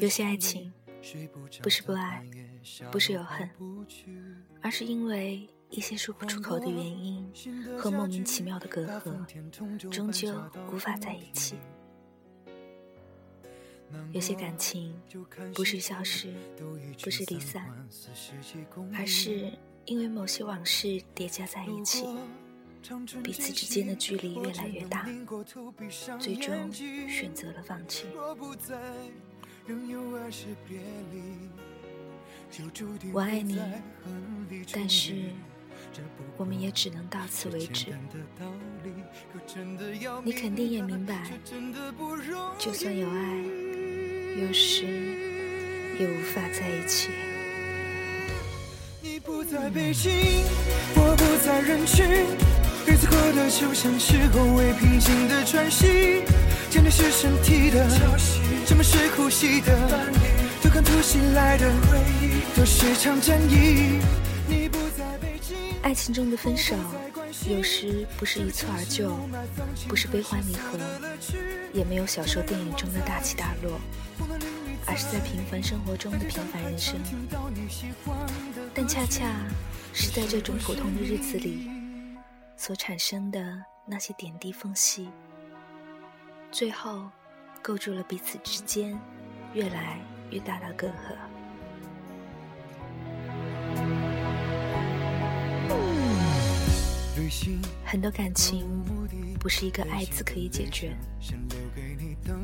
有些爱情不是不爱，不是有恨，而是因为一些说不出口的原因和莫名其妙的隔阂，终究无法在一起。有些感情不是消失，不是离散，而是因为某些往事叠加在一起，彼此之间的距离越来越大，最终选择了放弃。我爱你，但是我们也只能到此为止。你肯定也明白，就算有爱，有时也无法在一起。你不在北京，我不在人群，日子过得就像是后未平静的是身体的什么是呼吸的？都看突袭来的，都是场战役。你不在北京，爱情中的分手，有时不是一蹴而就，不是悲欢离合，也没有小说电影中的大起大落，而是在平凡生活中的平凡人生。但恰恰是在这种普通的日子里，所产生的那些点滴缝隙。最后，构筑了彼此之间越来越大的隔阂。很多感情不是一个“爱”字可以解决，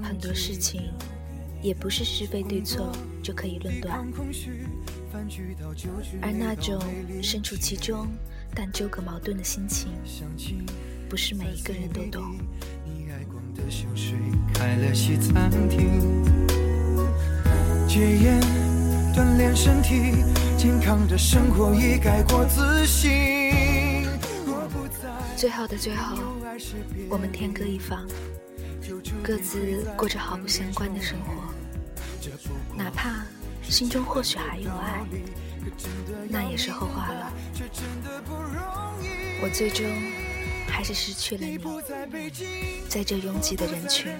很多事情也不是是非对错就可以论断，而那种身处其中但纠葛矛盾的心情，不是每一个人都懂。的秀水开了西餐厅，戒烟锻炼身体，健康的生活已改过自新。最后的最后，我们天各一方，各自过着毫不相关的生活。哪怕心中或许还有爱，那也是后话了。我最终。还是失去了你，在这拥挤的人群。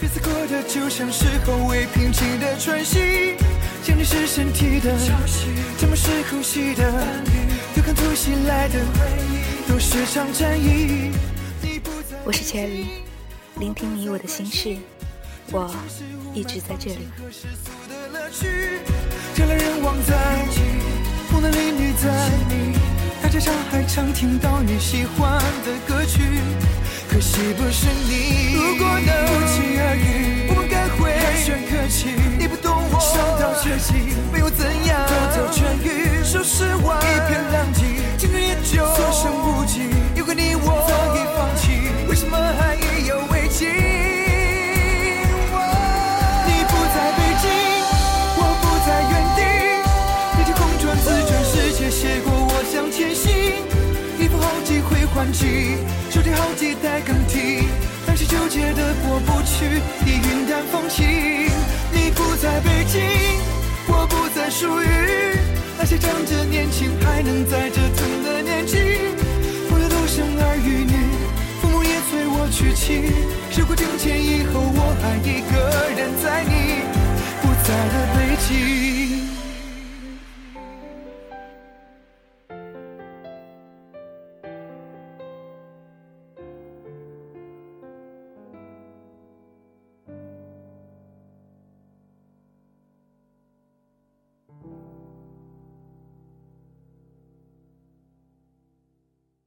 日子过得就像是后未平静的喘息，想你是身体的潮汐，沉默是呼吸的来的回忆，都是场战役。我是 Cherry，聆听你我的心事，我一直在这里。听到你喜欢的歌曲，可惜不是你。如果能不期而遇，我们该会寒暄客气。你不懂我，伤到绝境，没有怎样，偷偷痊愈。说实话，回还击，手提好几代更替，但是纠结的过不去，你云淡风轻。你不在北京，我不再属于那些仗着年轻还能在折腾的年纪。为了都生儿育女，父母也催我娶妻。时过境迁以后，我还一个人在你不在的北京。